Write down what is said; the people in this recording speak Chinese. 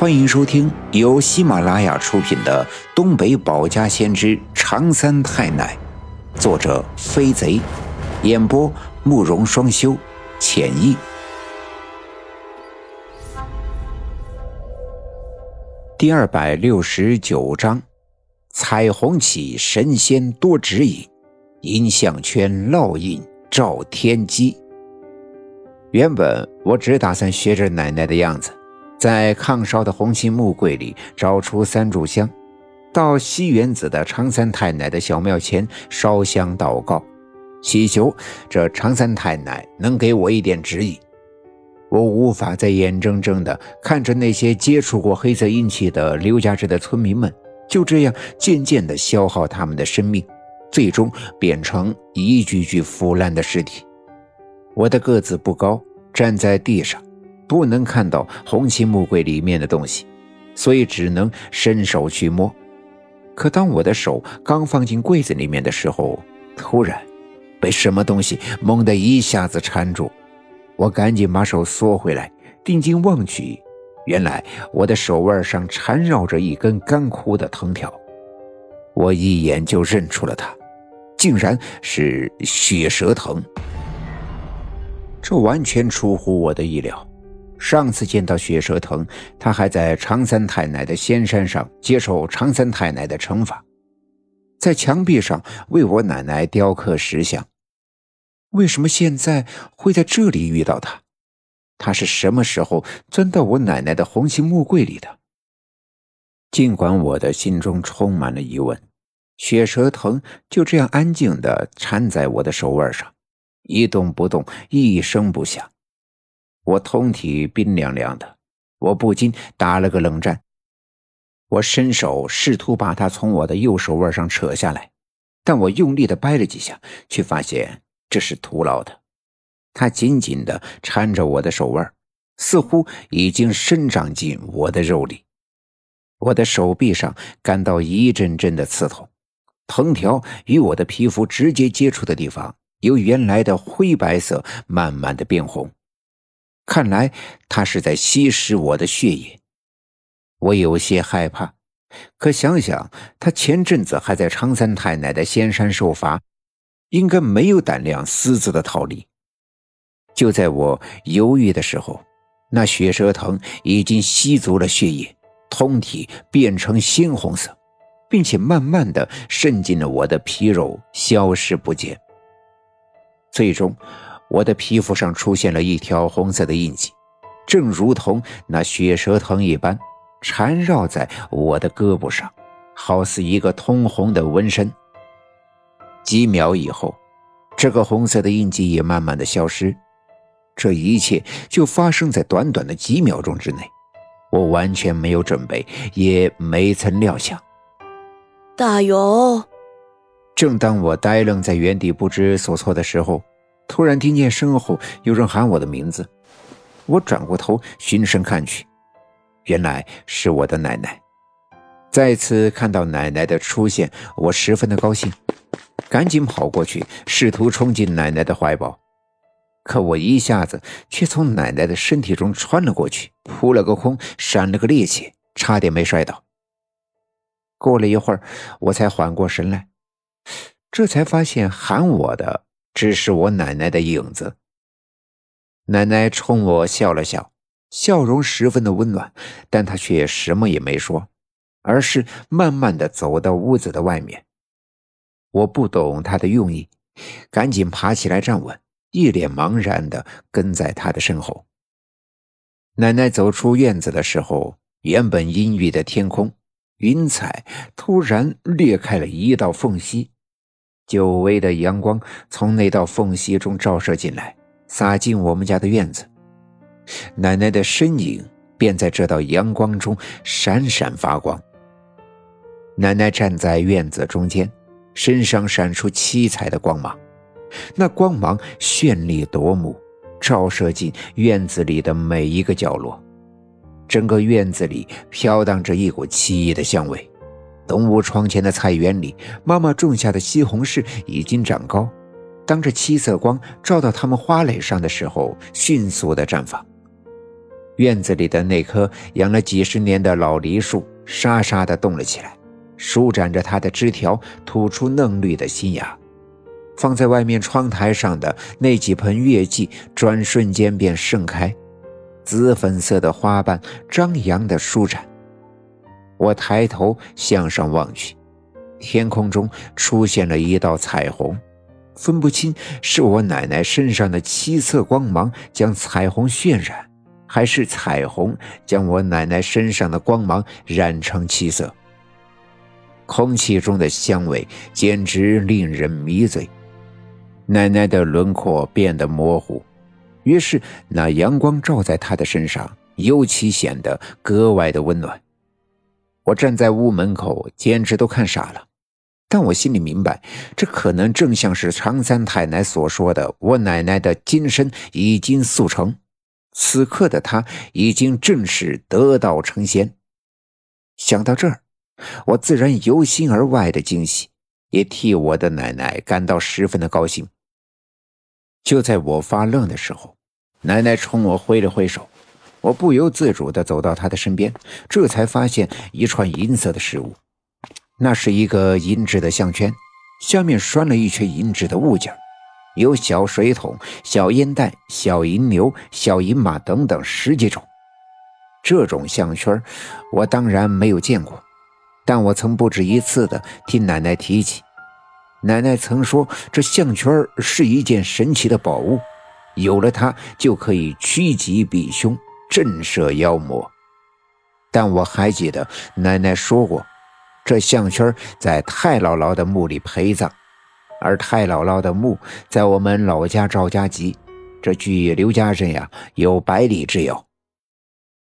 欢迎收听由喜马拉雅出品的《东北保家先知长三太奶》，作者飞贼，演播慕容双修，浅意。第二百六十九章：彩虹起神仙多指引，银项圈烙印照天机。原本我只打算学着奶奶的样子。在炕烧的红漆木柜里找出三炷香，到西园子的常三太奶的小庙前烧香祷告，祈求这常三太奶能给我一点指引。我无法再眼睁睁地看着那些接触过黑色阴气的刘家寨的村民们就这样渐渐地消耗他们的生命，最终变成一具具腐烂的尸体。我的个子不高，站在地上。不能看到红漆木柜里面的东西，所以只能伸手去摸。可当我的手刚放进柜子里面的时候，突然被什么东西猛地一下子缠住。我赶紧把手缩回来，定睛望去，原来我的手腕上缠绕着一根干枯的藤条。我一眼就认出了它，竟然是血蛇藤。这完全出乎我的意料。上次见到血蛇藤，他还在常三太奶的仙山上接受常三太奶的惩罚，在墙壁上为我奶奶雕刻石像。为什么现在会在这里遇到他？他是什么时候钻到我奶奶的红漆木柜里的？尽管我的心中充满了疑问，血蛇藤就这样安静地缠在我的手腕上，一动不动，一声不响。我通体冰凉凉的，我不禁打了个冷战。我伸手试图把它从我的右手腕上扯下来，但我用力的掰了几下，却发现这是徒劳的。它紧紧的缠着我的手腕，似乎已经伸长进我的肉里。我的手臂上感到一阵阵的刺痛，藤条与我的皮肤直接接触的地方，由原来的灰白色慢慢的变红。看来他是在吸食我的血液，我有些害怕。可想想他前阵子还在常三太奶的仙山受罚，应该没有胆量私自的逃离。就在我犹豫的时候，那血蛇藤已经吸足了血液，通体变成鲜红色，并且慢慢的渗进了我的皮肉，消失不见。最终。我的皮肤上出现了一条红色的印记，正如同那血蛇藤一般，缠绕在我的胳膊上，好似一个通红的纹身。几秒以后，这个红色的印记也慢慢的消失。这一切就发生在短短的几秒钟之内，我完全没有准备，也没曾料想。大勇，正当我呆愣在原地不知所措的时候。突然听见身后有人喊我的名字，我转过头循声看去，原来是我的奶奶。再次看到奶奶的出现，我十分的高兴，赶紧跑过去，试图冲进奶奶的怀抱。可我一下子却从奶奶的身体中穿了过去，扑了个空，闪了个趔趄，差点没摔倒。过了一会儿，我才缓过神来，这才发现喊我的。只是我奶奶的影子。奶奶冲我笑了笑，笑容十分的温暖，但她却什么也没说，而是慢慢的走到屋子的外面。我不懂她的用意，赶紧爬起来站稳，一脸茫然的跟在她的身后。奶奶走出院子的时候，原本阴郁的天空，云彩突然裂开了一道缝隙。久违的阳光从那道缝隙中照射进来，洒进我们家的院子。奶奶的身影便在这道阳光中闪闪发光。奶奶站在院子中间，身上闪出七彩的光芒，那光芒绚丽夺目，照射进院子里的每一个角落。整个院子里飘荡着一股奇异的香味。东屋窗前的菜园里，妈妈种下的西红柿已经长高。当这七色光照到它们花蕾上的时候，迅速的绽放。院子里的那棵养了几十年的老梨树沙沙地动了起来，舒展着它的枝条，吐出嫩绿的新芽。放在外面窗台上的那几盆月季，转瞬间便盛开，紫粉色的花瓣张扬地舒展。我抬头向上望去，天空中出现了一道彩虹，分不清是我奶奶身上的七色光芒将彩虹渲染，还是彩虹将我奶奶身上的光芒染成七色。空气中的香味简直令人迷醉，奶奶的轮廓变得模糊，于是那阳光照在她的身上，尤其显得格外的温暖。我站在屋门口，简直都看傻了。但我心里明白，这可能正像是常三太奶所说的，我奶奶的金身已经速成，此刻的她已经正式得道成仙。想到这儿，我自然由心而外的惊喜，也替我的奶奶感到十分的高兴。就在我发愣的时候，奶奶冲我挥了挥手。我不由自主地走到他的身边，这才发现一串银色的饰物，那是一个银质的项圈，下面拴了一圈银质的物件，有小水桶、小烟袋、小银牛、小银马等等十几种。这种项圈我当然没有见过，但我曾不止一次地听奶奶提起。奶奶曾说，这项圈是一件神奇的宝物，有了它就可以趋吉避凶。震慑妖魔，但我还记得奶奶说过，这项圈在太姥姥的墓里陪葬，而太姥姥的墓在我们老家赵家集，这距刘家镇呀有百里之遥。